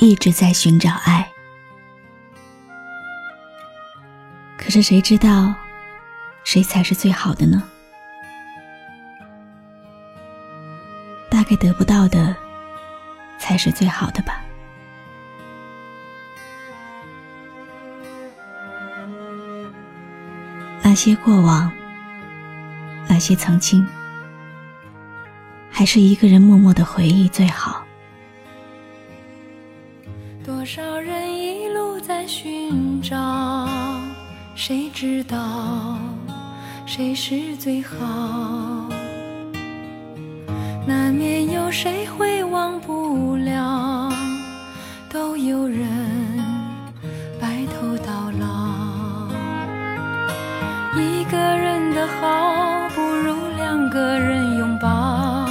一直在寻找爱？可是谁知道谁才是最好的呢？大概得不到的才是最好的吧。那些过往，那些曾经。还是一个人默默的回忆最好。多少人一路在寻找，谁知道谁是最好？难免有谁会忘不了，都有人白头到老。一个人的好，不如两个人拥抱。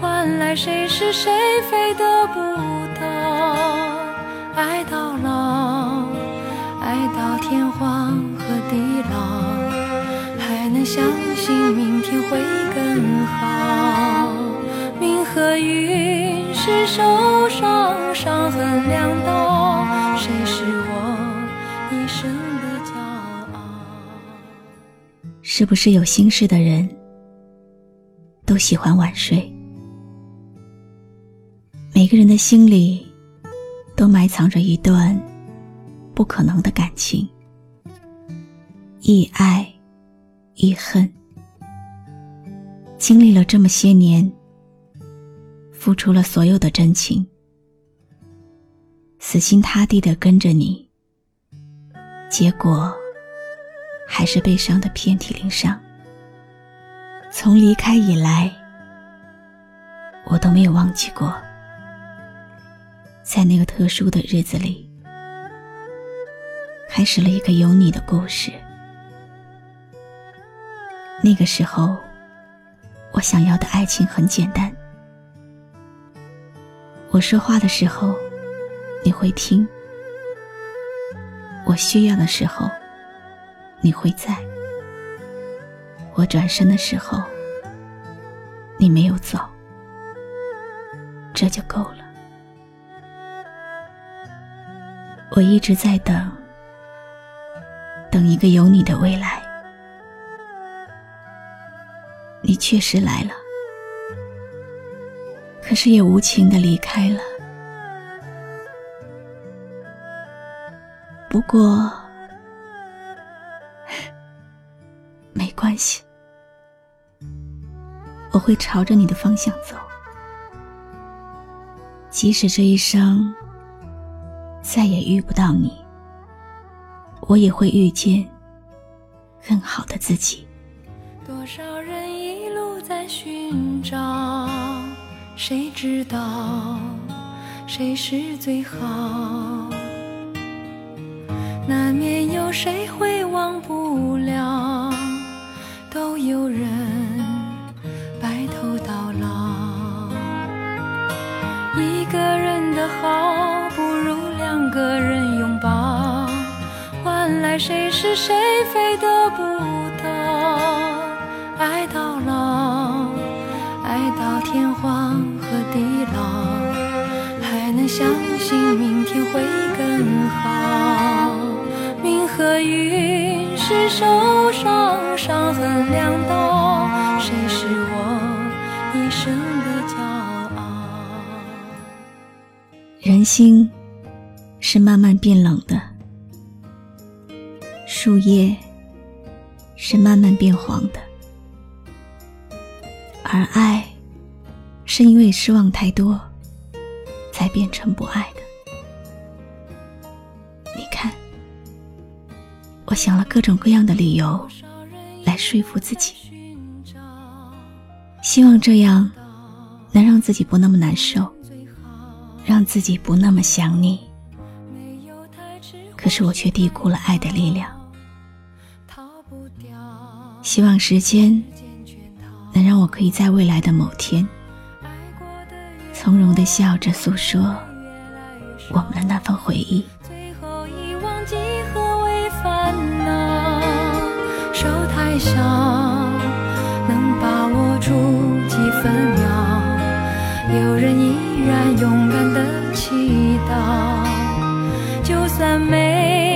换来谁是谁非得不相信明天会更好。命和运是受伤，伤痕两道，谁是我一生的骄傲？是不是有心事的人都喜欢晚睡？每个人的心里，都埋藏着一段不可能的感情，一爱遗恨。经历了这么些年，付出了所有的真情，死心塌地的跟着你，结果还是被伤的遍体鳞伤。从离开以来，我都没有忘记过。在那个特殊的日子里，开始了一个有你的故事。那个时候，我想要的爱情很简单：我说话的时候，你会听；我需要的时候，你会在；我转身的时候，你没有走，这就够了。我一直在等，等一个有你的未来。你确实来了，可是也无情的离开了。不过，没关系，我会朝着你的方向走，即使这一生。再也遇不到你，我也会遇见更好的自己。多少人寻找，谁知道谁是最好？难免有谁会忘不了，都有人白头到老。一个人的好。不如两个人拥抱，换来谁是谁非的到天荒和地老，还能相信明天会更好。命和运是受伤，伤痕两道，谁是我一生的骄傲？人心。是慢慢变冷的，树叶是慢慢变黄的，而爱是因为失望太多，才变成不爱的。你看，我想了各种各样的理由来说服自己，希望这样能让自己不那么难受，让自己不那么想你。可是我却低估了爱的力量。希望时间能让我可以在未来的某天，从容的笑着诉说我们的那份回忆。最后遗忘几何为烦恼，手太小，能把握住几分秒。有人依然勇敢的祈祷，就算每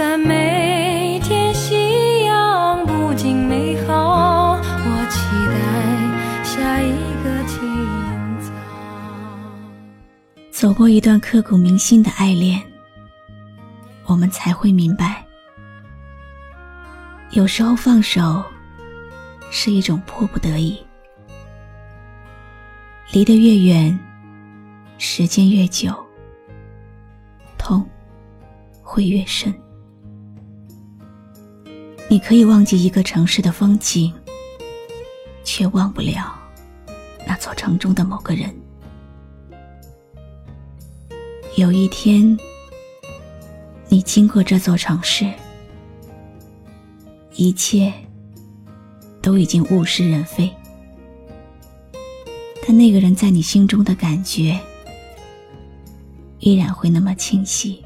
早。就算每天夕阳不尽美好，我期待下一个清早。走过一段刻骨铭心的爱恋，我们才会明白，有时候放手是一种迫不得已。离得越远，时间越久，痛会越深。你可以忘记一个城市的风景，却忘不了那座城中的某个人。有一天，你经过这座城市，一切都已经物是人非，但那个人在你心中的感觉，依然会那么清晰，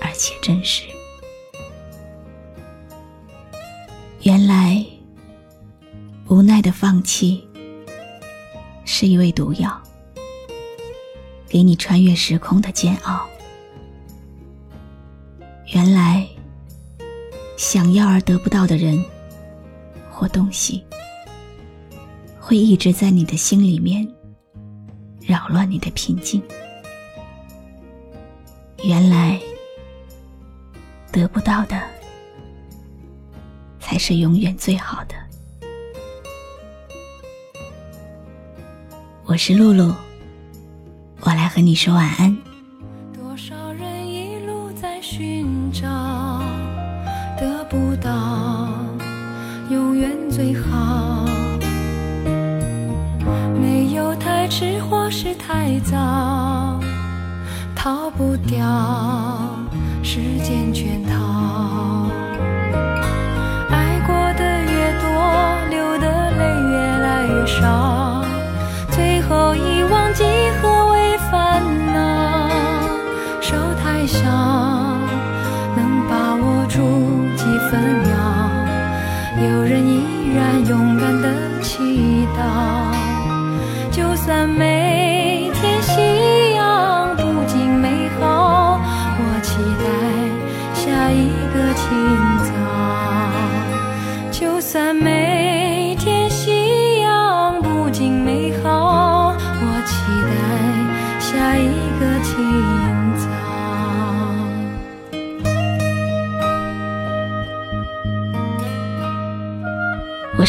而且真实。原来，无奈的放弃，是一味毒药。给你穿越时空的煎熬。原来，想要而得不到的人或东西，会一直在你的心里面扰乱你的平静。原来，得不到的才是永远最好的。我是露露。我来和你说晚安。多少人一路在寻找，得不到永远最好。没有太迟或是太早，逃不掉依然勇敢的祈祷，就算每天夕阳不尽美好，我期待下一个清早。就算每